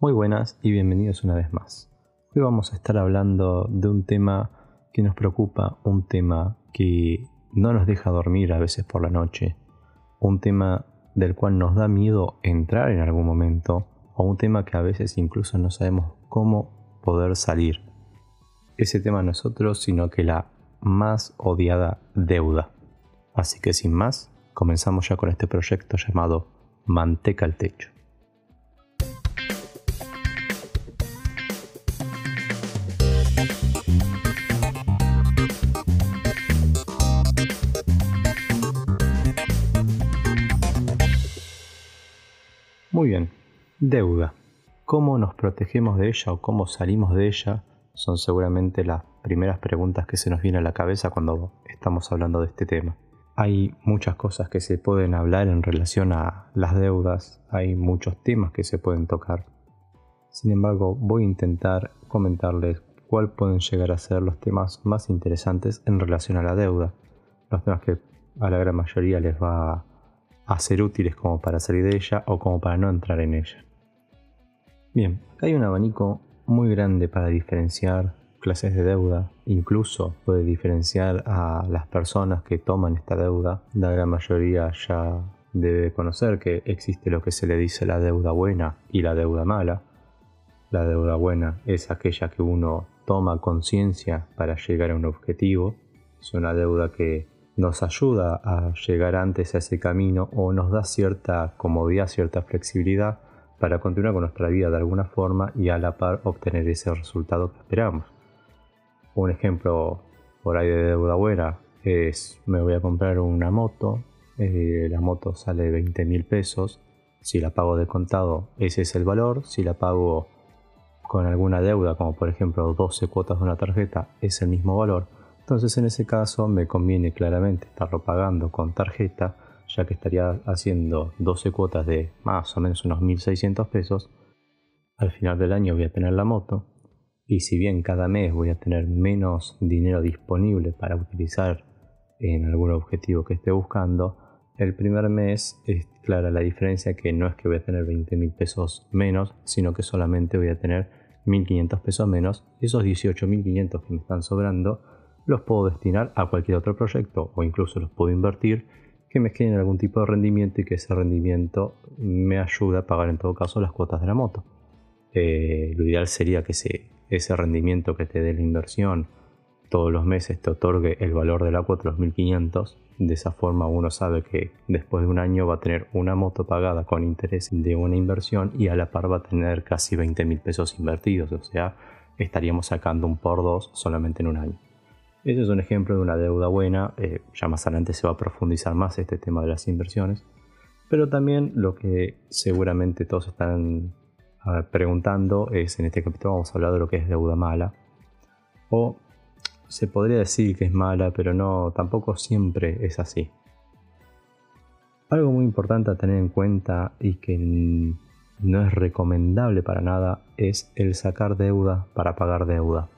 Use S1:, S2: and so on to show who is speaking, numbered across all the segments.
S1: Muy buenas y bienvenidos una vez más. Hoy vamos a estar hablando de un tema que nos preocupa, un tema que no nos deja dormir a veces por la noche, un tema del cual nos da miedo entrar en algún momento o un tema que a veces incluso no sabemos cómo poder salir. Ese tema no es otro sino que la más odiada deuda. Así que sin más, comenzamos ya con este proyecto llamado Manteca al Techo. Muy bien, deuda. ¿Cómo nos protegemos de ella o cómo salimos de ella? Son seguramente las primeras preguntas que se nos vienen a la cabeza cuando estamos hablando de este tema. Hay muchas cosas que se pueden hablar en relación a las deudas, hay muchos temas que se pueden tocar. Sin embargo, voy a intentar comentarles cuáles pueden llegar a ser los temas más interesantes en relación a la deuda, los temas que a la gran mayoría les va a ser útiles como para salir de ella o como para no entrar en ella. Bien, hay un abanico muy grande para diferenciar clases de deuda, incluso puede diferenciar a las personas que toman esta deuda. La gran mayoría ya debe conocer que existe lo que se le dice la deuda buena y la deuda mala. La deuda buena es aquella que uno toma conciencia para llegar a un objetivo. Es una deuda que nos ayuda a llegar antes a ese camino o nos da cierta comodidad, cierta flexibilidad para continuar con nuestra vida de alguna forma y a la par obtener ese resultado que esperamos. Un ejemplo por ahí de deuda buena es me voy a comprar una moto, eh, la moto sale 20 mil pesos, si la pago de contado ese es el valor, si la pago con alguna deuda como por ejemplo 12 cuotas de una tarjeta es el mismo valor entonces en ese caso me conviene claramente estarlo pagando con tarjeta, ya que estaría haciendo 12 cuotas de más o menos unos 1.600 pesos. Al final del año voy a tener la moto y si bien cada mes voy a tener menos dinero disponible para utilizar en algún objetivo que esté buscando, el primer mes es clara la diferencia que no es que voy a tener 20.000 pesos menos, sino que solamente voy a tener 1.500 pesos menos. Esos 18.500 que me están sobrando los puedo destinar a cualquier otro proyecto o incluso los puedo invertir que me generen algún tipo de rendimiento y que ese rendimiento me ayude a pagar en todo caso las cuotas de la moto. Eh, lo ideal sería que ese rendimiento que te dé la inversión todos los meses te otorgue el valor de la cuota, los 1500. De esa forma uno sabe que después de un año va a tener una moto pagada con interés de una inversión y a la par va a tener casi 20 mil pesos invertidos. O sea, estaríamos sacando un por dos solamente en un año. Ese es un ejemplo de una deuda buena, eh, ya más adelante se va a profundizar más este tema de las inversiones, pero también lo que seguramente todos están preguntando es, en este capítulo vamos a hablar de lo que es deuda mala, o se podría decir que es mala, pero no, tampoco siempre es así. Algo muy importante a tener en cuenta y que no es recomendable para nada es el sacar deuda para pagar deuda.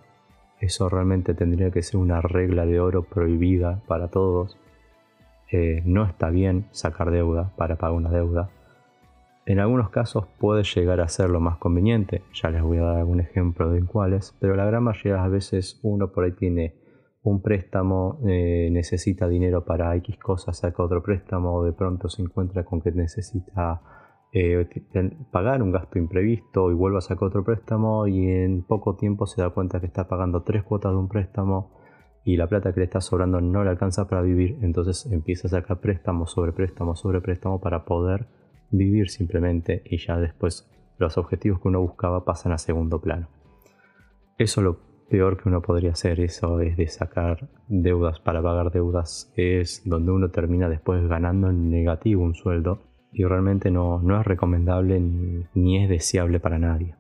S1: Eso realmente tendría que ser una regla de oro prohibida para todos. Eh, no está bien sacar deuda para pagar una deuda. En algunos casos puede llegar a ser lo más conveniente, ya les voy a dar algún ejemplo de cuáles, pero la gran mayoría de las veces uno por ahí tiene un préstamo, eh, necesita dinero para X cosas, saca otro préstamo, de pronto se encuentra con que necesita eh, pagar un gasto imprevisto y vuelve a sacar otro préstamo y en poco tiempo se da cuenta que está pagando tres cuotas de un préstamo y la plata que le está sobrando no le alcanza para vivir, entonces empieza a sacar préstamo sobre préstamo sobre préstamo para poder vivir simplemente y ya después los objetivos que uno buscaba pasan a segundo plano. Eso es lo peor que uno podría hacer, eso es de sacar deudas para pagar deudas, es donde uno termina después ganando en negativo un sueldo y realmente no, es recomendable ni, es deseable para nadie.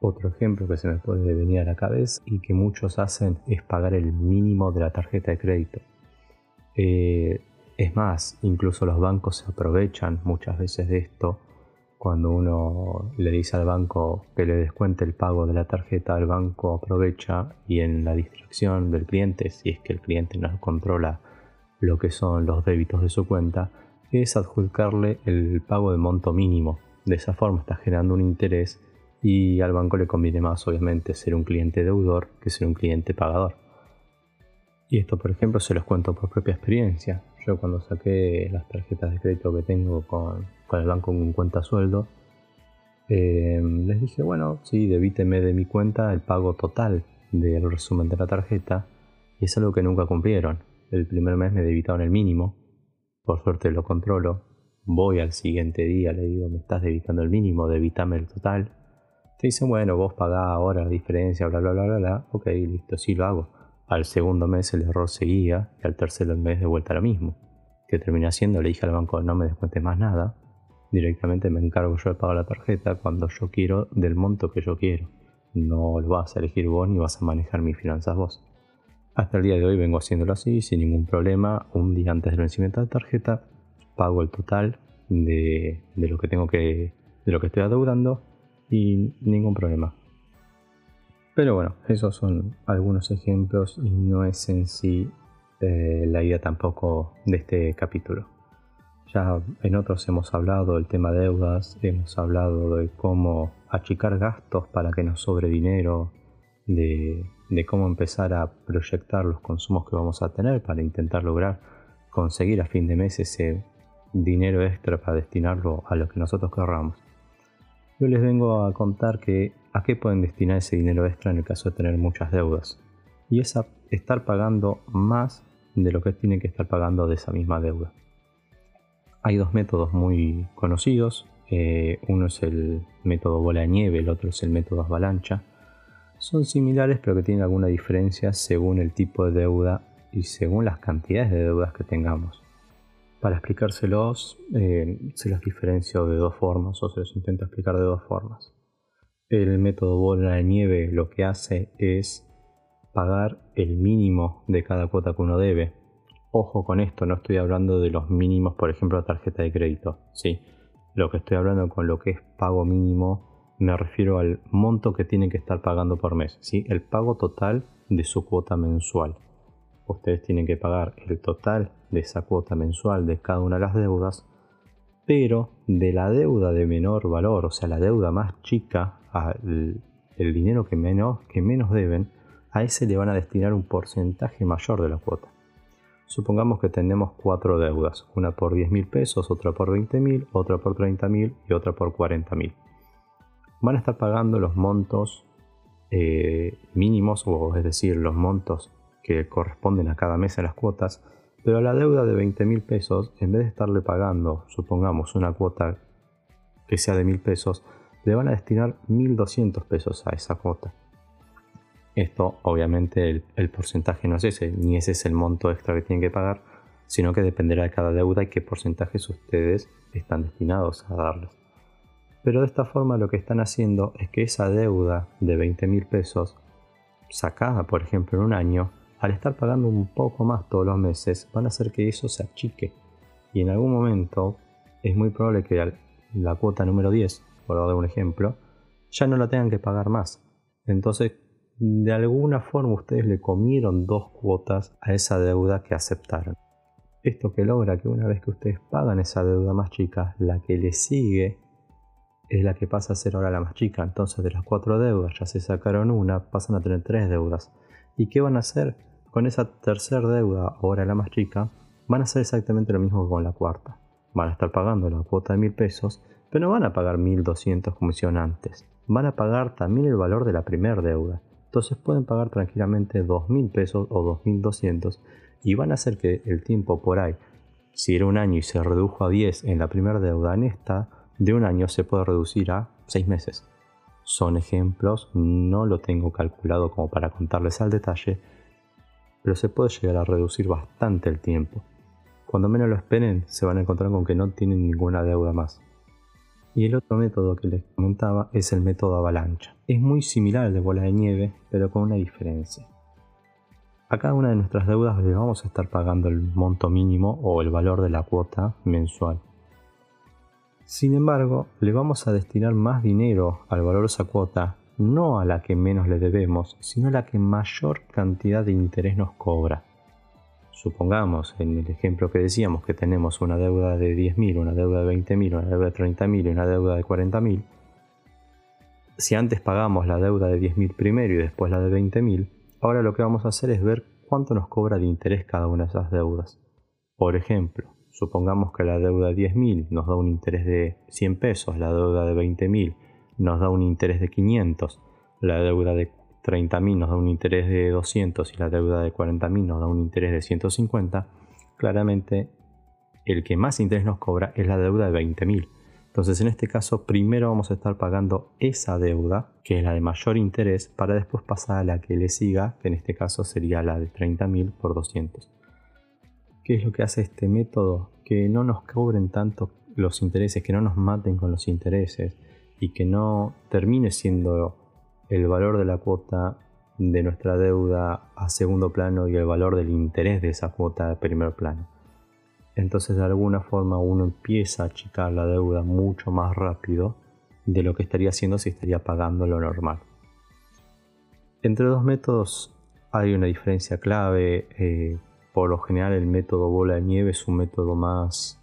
S1: Otro ejemplo que se me puede venir a la cabeza y que muchos hacen es pagar el mínimo de la tarjeta de crédito. Eh, es más, incluso los bancos se aprovechan muchas veces de esto. Cuando uno le dice al banco que le descuente el pago de la tarjeta, el banco aprovecha y en la distracción del cliente, si es que el cliente no controla lo que son los débitos de su cuenta, es adjudicarle el pago de monto mínimo. De esa forma estás generando un interés y al banco le conviene más obviamente ser un cliente deudor que ser un cliente pagador. Y esto por ejemplo se los cuento por propia experiencia. Yo cuando saqué las tarjetas de crédito que tengo con, el banco en cuenta sueldo, eh, les dije, bueno, sí, debíteme de mi cuenta el pago total del resumen de la tarjeta y es algo que nunca cumplieron. El primer mes me debitaron el mínimo, por suerte lo controlo. Voy al siguiente día, le digo, me estás debitando el mínimo, debítame el total. Te dicen, bueno, vos pagás ahora la diferencia, bla, bla, bla, bla, bla. Ok, listo, sí lo hago. Al segundo mes el error seguía y al tercer mes de vuelta lo mismo. Que terminé haciendo, le dije al banco no me descuentes más nada. Directamente me encargo yo de pagar la tarjeta cuando yo quiero del monto que yo quiero. No lo vas a elegir vos ni vas a manejar mis finanzas vos. Hasta el día de hoy vengo haciéndolo así, sin ningún problema. Un día antes del vencimiento de la tarjeta, pago el total de, de lo que tengo que, de lo que estoy adeudando y ningún problema. Pero bueno, esos son algunos ejemplos y no es en sí eh, la idea tampoco de este capítulo. Ya en otros hemos hablado del tema deudas, hemos hablado de cómo achicar gastos para que nos sobre dinero, de, de cómo empezar a proyectar los consumos que vamos a tener para intentar lograr conseguir a fin de mes ese dinero extra para destinarlo a lo que nosotros querramos. Yo les vengo a contar que a qué pueden destinar ese dinero extra en el caso de tener muchas deudas. Y es a estar pagando más de lo que tienen que estar pagando de esa misma deuda. Hay dos métodos muy conocidos. Eh, uno es el método bola de nieve, el otro es el método avalancha. Son similares pero que tienen alguna diferencia según el tipo de deuda y según las cantidades de deudas que tengamos. Para explicárselos, eh, se los diferencio de dos formas o se los intento explicar de dos formas. El método bola de nieve lo que hace es pagar el mínimo de cada cuota que uno debe. Ojo con esto, no estoy hablando de los mínimos, por ejemplo, la tarjeta de crédito. Sí, lo que estoy hablando con lo que es pago mínimo me refiero al monto que tienen que estar pagando por mes. ¿sí? El pago total de su cuota mensual ustedes tienen que pagar el total de esa cuota mensual de cada una de las deudas, pero de la deuda de menor valor, o sea, la deuda más chica, el, dinero que menos, que menos deben, a ese le van a destinar un porcentaje mayor de la cuota. Supongamos que tenemos cuatro deudas, una por 10 mil pesos, otra por 20 mil, otra por 30 mil y otra por 40 mil. Van a estar pagando los montos eh, mínimos, o es decir, los montos que corresponden a cada mes en las cuotas, pero a la deuda de 20 mil pesos, en vez de estarle pagando, supongamos, una cuota que sea de mil pesos, le van a destinar 1.200 pesos a esa cuota. Esto, obviamente, el, el, porcentaje no es ese, ni ese es el monto extra que tienen que pagar, sino que dependerá de cada deuda y qué porcentajes ustedes están destinados a darles. Pero de esta forma lo que están haciendo es que esa deuda de 20 mil pesos, sacada por ejemplo en un año, al estar pagando un poco más todos los meses, van a hacer que eso se achique. Y en algún momento es muy probable que la cuota número 10, por dar un ejemplo, ya no la tengan que pagar más. Entonces, de alguna forma ustedes le comieron dos cuotas a esa deuda que aceptaron. Esto que logra que una vez que ustedes pagan esa deuda más chica, la que le sigue es la que pasa a ser ahora la más chica. Entonces de las cuatro deudas ya se sacaron una, pasan a tener tres deudas. ¿Y qué van a hacer? Con esa tercera deuda, ahora la más chica, van a hacer exactamente lo mismo que con la cuarta. Van a estar pagando la cuota de mil pesos, pero no van a pagar 1200 como hicieron antes. Van a pagar también el valor de la primera deuda. Entonces pueden pagar tranquilamente 2000 pesos o 2200 y van a hacer que el tiempo por ahí, si era un año y se redujo a 10 en la primera deuda, en esta de un año se puede reducir a 6 meses. Son ejemplos, no lo tengo calculado como para contarles al detalle, pero se puede llegar a reducir bastante el tiempo. Cuando menos lo esperen, se van a encontrar con que no tienen ninguna deuda más. Y el otro método que les comentaba es el método avalancha. Es muy similar al de bola de nieve, pero con una diferencia. A cada una de nuestras deudas le vamos a estar pagando el monto mínimo o el valor de la cuota mensual. Sin embargo, le vamos a destinar más dinero al valor de esa cuota, no a la que menos le debemos, sino a la que mayor cantidad de interés nos cobra. Supongamos en el ejemplo que decíamos que tenemos una deuda de 10.000, una deuda de 20.000, una deuda de 30.000 y una deuda de 40.000. Si antes pagamos la deuda de 10.000 primero y después la de 20.000, ahora lo que vamos a hacer es ver cuánto nos cobra de interés cada una de esas deudas. Por ejemplo, supongamos que la deuda de 10.000 nos da un interés de 100 pesos, la deuda de 20.000 nos da un interés de 500, la deuda de 30.000 nos da un interés de 200 y la deuda de 40.000 nos da un interés de 150, claramente el que más interés nos cobra es la deuda de 20.000. Entonces en este caso primero vamos a estar pagando esa deuda, que es la de mayor interés, para después pasar a la que le siga, que en este caso sería la de 30.000 por 200. ¿Qué es lo que hace este método? Que no nos cobren tanto los intereses, que no nos maten con los intereses y que no termine siendo el valor de la cuota de nuestra deuda a segundo plano y el valor del interés de esa cuota a primer plano. Entonces de alguna forma uno empieza a achicar la deuda mucho más rápido de lo que estaría haciendo si estaría pagando lo normal. Entre dos métodos hay una diferencia clave. Eh, por lo general el método bola de nieve es un método más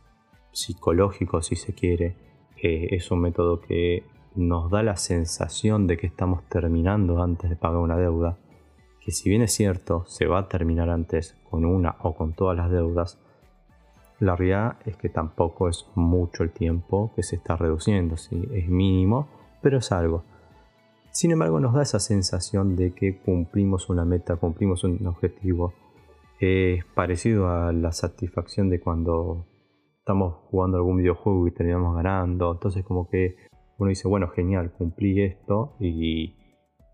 S1: psicológico si se quiere. Eh, es un método que nos da la sensación de que estamos terminando antes de pagar una deuda, que si bien es cierto, se va a terminar antes con una o con todas las deudas, la realidad es que tampoco es mucho el tiempo que se está reduciendo, ¿sí? es mínimo, pero es algo. Sin embargo, nos da esa sensación de que cumplimos una meta, cumplimos un objetivo. Es parecido a la satisfacción de cuando estamos jugando algún videojuego y terminamos ganando. Entonces como que uno dice, bueno, genial, cumplí esto y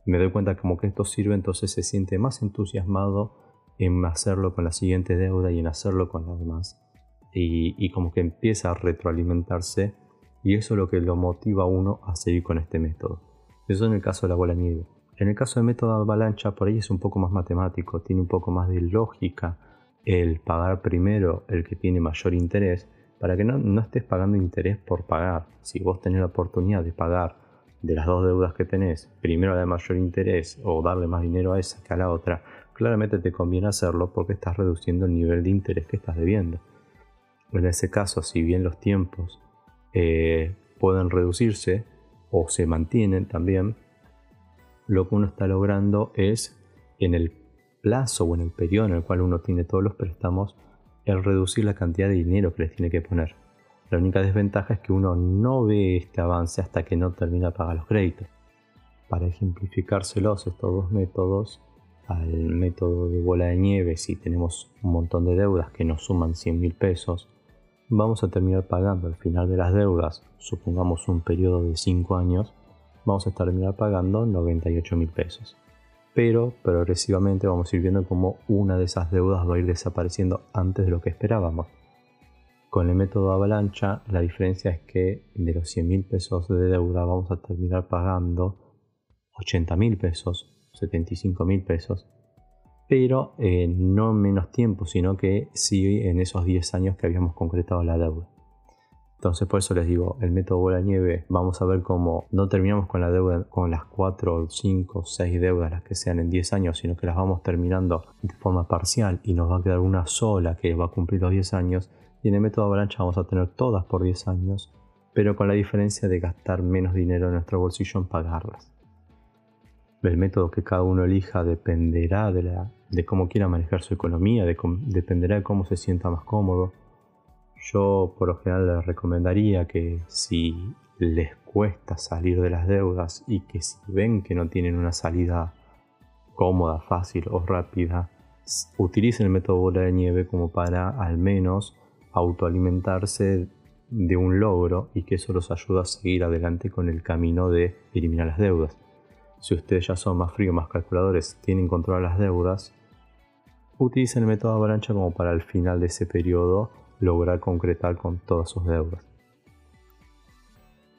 S1: me doy cuenta como que esto sirve, entonces se siente más entusiasmado en hacerlo con la siguiente deuda y en hacerlo con las demás. Y, como que empieza a retroalimentarse y eso es lo que lo motiva a uno a seguir con este método. Eso en el caso de la bola nieve. En el caso del método avalancha, por ahí es un poco más matemático, tiene un poco más de lógica el pagar primero el que tiene mayor interés para que no, estés pagando interés por pagar. Si vos tenés la oportunidad de pagar de las dos deudas que tenés, primero la de mayor interés o darle más dinero a esa que a la otra, claramente te conviene hacerlo porque estás reduciendo el nivel de interés que estás debiendo. En ese caso, si bien los tiempos eh, pueden reducirse o se mantienen también, lo que uno está logrando es en el plazo o en el periodo en el cual uno tiene todos los préstamos, el reducir la cantidad de dinero que les tiene que poner. La única desventaja es que uno no ve este avance hasta que no termina de pagar los créditos. Para ejemplificárselos estos dos métodos, al método de bola de nieve, si tenemos un montón de deudas que nos suman 100 mil pesos, vamos a terminar pagando al final de las deudas, supongamos un periodo de 5 años, vamos a terminar pagando 98 mil pesos pero progresivamente vamos a ir viendo cómo una de esas deudas va a ir desapareciendo antes de lo que esperábamos. Con el método avalancha, la diferencia es que de los 100 mil pesos de deuda vamos a terminar pagando 80 mil pesos, 75 mil pesos, pero no en menos tiempo, sino que sí en esos 10 años que habíamos concretado la deuda. Entonces por eso les digo, el método bola nieve, vamos a ver cómo no terminamos con la deuda, con las 4, 5, 6 deudas, las que sean en 10 años, sino que las vamos terminando de forma parcial y nos va a quedar una sola que va a cumplir los 10 años. Y en el método avalancha vamos a tener todas por 10 años, pero con la diferencia de gastar menos dinero en nuestro bolsillo en pagarlas. El método que cada uno elija dependerá de, de cómo quiera manejar su economía, dependerá de cómo se sienta más cómodo yo por lo general les recomendaría que si les cuesta salir de las deudas y que si ven que no tienen una salida cómoda, fácil o rápida, utilicen el método bola de nieve como para al menos autoalimentarse de un logro y que eso los ayuda a seguir adelante con el camino de eliminar las deudas. Si ustedes ya son más fríos, más calculadores, tienen control las deudas, utilicen el método avalancha como para el final de ese periodo lograr concretar con todas sus deudas.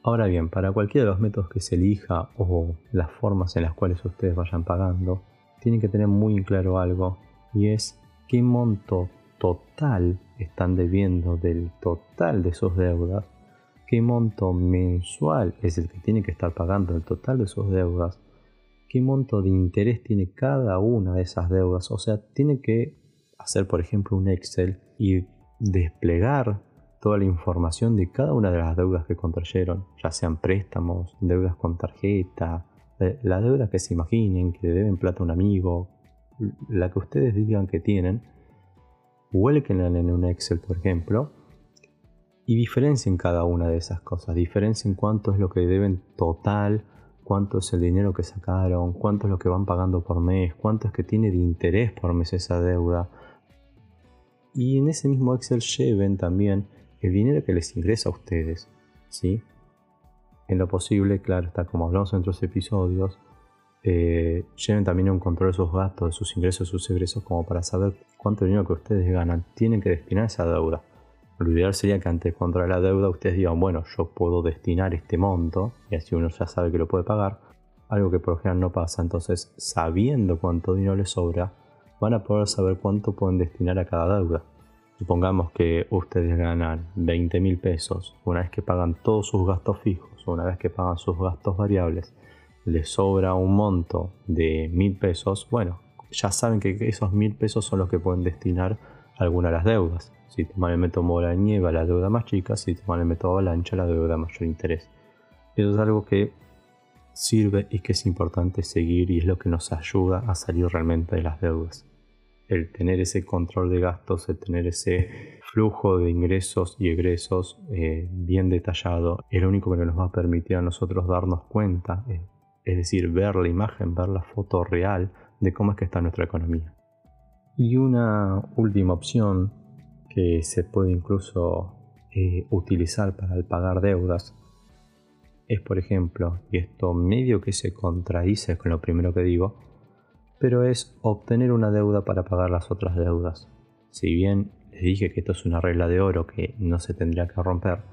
S1: Ahora bien, para cualquiera de los métodos que se elija o las formas en las cuales ustedes vayan pagando, tienen que tener muy claro algo y es qué monto total están debiendo del total de sus deudas, qué monto mensual es el que tiene que estar pagando el total de sus deudas, qué monto de interés tiene cada una de esas deudas, o sea, tiene que hacer, por ejemplo, un Excel y desplegar toda la información de cada una de las deudas que contrayeron, ya sean préstamos, deudas con tarjeta, eh, la deuda que se imaginen, que deben plata a un amigo, la que ustedes digan que tienen, vuélquenla en un Excel, por ejemplo, y diferencien cada una de esas cosas, diferencien cuánto es lo que deben total, cuánto es el dinero que sacaron, cuánto es lo que van pagando por mes, cuánto es que tiene de interés por mes esa deuda. Y en ese mismo Excel lleven también el dinero que les ingresa a ustedes, ¿sí? En lo posible, claro, está como hablamos en otros episodios, eh, lleven también un control de sus gastos, de sus ingresos, de sus egresos, como para saber cuánto dinero que ustedes ganan tienen que destinar a esa deuda. Lo ideal sería que antes de controlar la deuda ustedes digan, bueno, yo puedo destinar este monto, y así uno ya sabe que lo puede pagar, algo que por lo general no pasa. Entonces, sabiendo cuánto dinero les sobra, van a poder saber cuánto pueden destinar a cada deuda. Supongamos que ustedes ganan 20 mil pesos, una vez que pagan todos sus gastos fijos, una vez que pagan sus gastos variables, les sobra un monto de mil pesos, bueno, ya saben que esos mil pesos son los que pueden destinar a alguna de las deudas. Si toman el método mola nieva, la deuda más chica, si toman el método avalancha, la deuda mayor interés. Eso es algo que sirve y que es importante seguir y es lo que nos ayuda a salir realmente de las deudas el tener ese control de gastos, el tener ese flujo de ingresos y egresos eh, bien detallado, es lo único que nos va a permitir a nosotros darnos cuenta, eh, es decir, ver la imagen, ver la foto real de cómo es que está nuestra economía. Y una última opción que se puede incluso eh, utilizar para el pagar deudas es, por ejemplo, y esto medio que se contradice con lo primero que digo, pero es obtener una deuda para pagar las otras deudas. Si bien les dije que esto es una regla de oro que no se tendría que romper,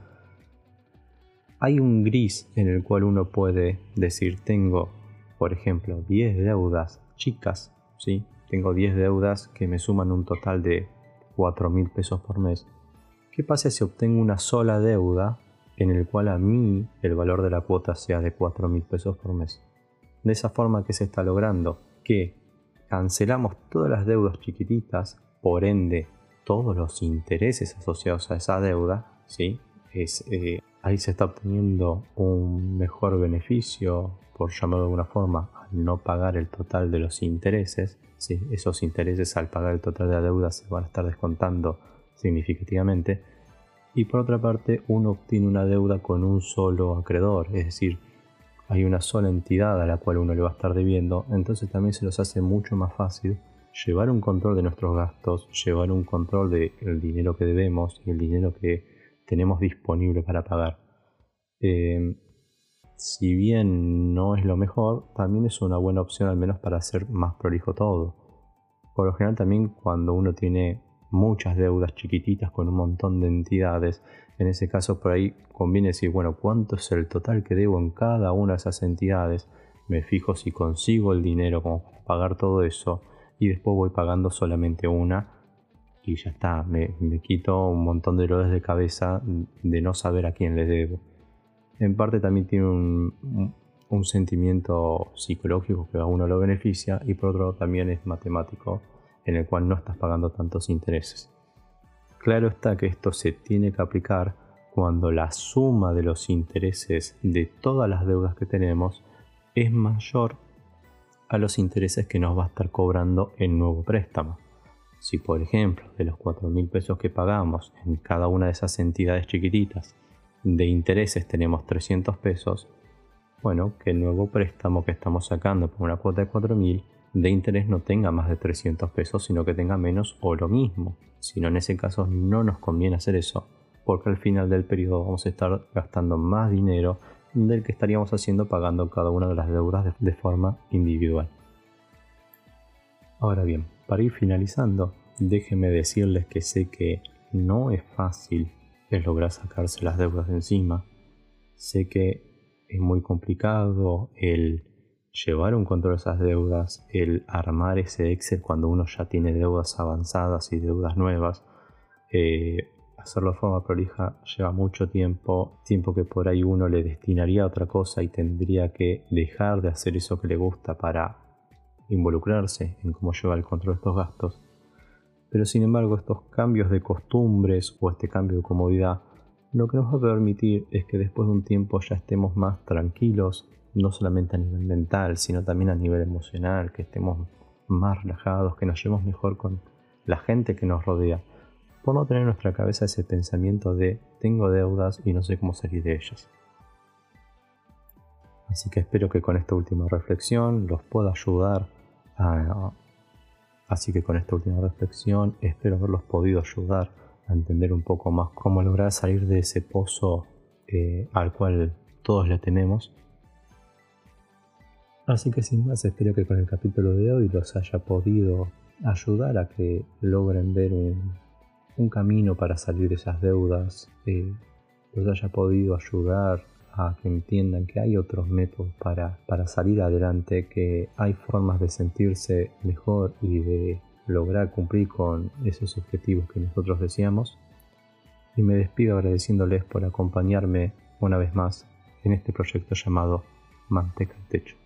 S1: hay un gris en el cual uno puede decir tengo, por ejemplo, 10 deudas chicas, ¿sí? tengo 10 deudas que me suman un total de 4 mil pesos por mes. ¿Qué pasa si obtengo una sola deuda en el cual a mí el valor de la cuota sea de 4 mil pesos por mes? De esa forma que se está logrando que cancelamos todas las deudas chiquititas, por ende todos los intereses asociados a esa deuda, ¿sí? Eh, ahí se está obteniendo un mejor beneficio, por llamarlo de alguna forma, al no pagar el total de los intereses. ¿sí? Esos intereses al pagar el total de la deuda se van a estar descontando significativamente. Y por otra parte, uno obtiene una deuda con un solo acreedor, es decir, hay una sola entidad a la cual uno le va a estar debiendo, entonces también se nos hace mucho más fácil llevar un control de nuestros gastos, llevar un control del dinero que debemos y el dinero que tenemos disponible para pagar. Em, si bien no es lo mejor, también es una buena opción al menos para hacer más prolijo todo. Por lo general también cuando uno tiene muchas deudas chiquititas con un montón de entidades, en ese caso por ahí conviene decir, bueno, ¿cuánto es el total que debo en cada una de esas entidades? Me fijo si consigo el dinero como para pagar todo eso y después voy pagando solamente una y ya está, me, quito un montón de dolores de cabeza de no saber a quién le debo. En parte también tiene un, un sentimiento psicológico que a uno lo beneficia y por otro también es matemático en el cual no estás pagando tantos intereses. Claro está que esto se tiene que aplicar cuando la suma de los intereses de todas las deudas que tenemos es mayor a los intereses que nos va a estar cobrando el nuevo préstamo. Si por ejemplo de los 4 mil pesos que pagamos en cada una de esas entidades chiquititas de intereses tenemos 300 pesos, bueno, que el nuevo préstamo que estamos sacando por una cuota de 4 mil de interés no tenga más de 300 pesos, sino que tenga menos o lo mismo. Si no, en ese caso no nos conviene hacer eso, porque al final del periodo vamos a estar gastando más dinero del que estaríamos haciendo pagando cada una de las deudas de, forma individual. Ahora bien, para ir finalizando, déjenme decirles que sé que no es fácil el lograr sacarse las deudas de encima. Sé que es muy complicado el llevar un control de esas deudas, el armar ese Excel cuando uno ya tiene deudas avanzadas y deudas nuevas, eh, hacerlo de forma prolija lleva mucho tiempo, tiempo que por ahí uno le destinaría a otra cosa y tendría que dejar de hacer eso que le gusta para involucrarse en cómo lleva el control de estos gastos. Pero sin embargo estos cambios de costumbres o este cambio de comodidad lo que nos va a permitir es que después de un tiempo ya estemos más tranquilos, no solamente a nivel mental, sino también a nivel emocional, que estemos más relajados, que nos llevemos mejor con la gente que nos rodea, por no tener en nuestra cabeza ese pensamiento de tengo deudas y no sé cómo salir de ellas. Así que espero que con esta última reflexión los pueda ayudar a... Así que con esta última reflexión espero haberlos podido ayudar entender un poco más cómo lograr salir de ese pozo eh, al cual todos le tenemos. Así que sin más espero que con el capítulo de hoy los haya podido ayudar a que logren ver un, camino para salir de esas deudas, eh, los haya podido ayudar a que entiendan que hay otros métodos para, para salir adelante, que hay formas de sentirse mejor y de lograr cumplir con esos objetivos que nosotros deseamos. Y me despido agradeciéndoles por acompañarme una vez más en este proyecto llamado Manteca al Techo.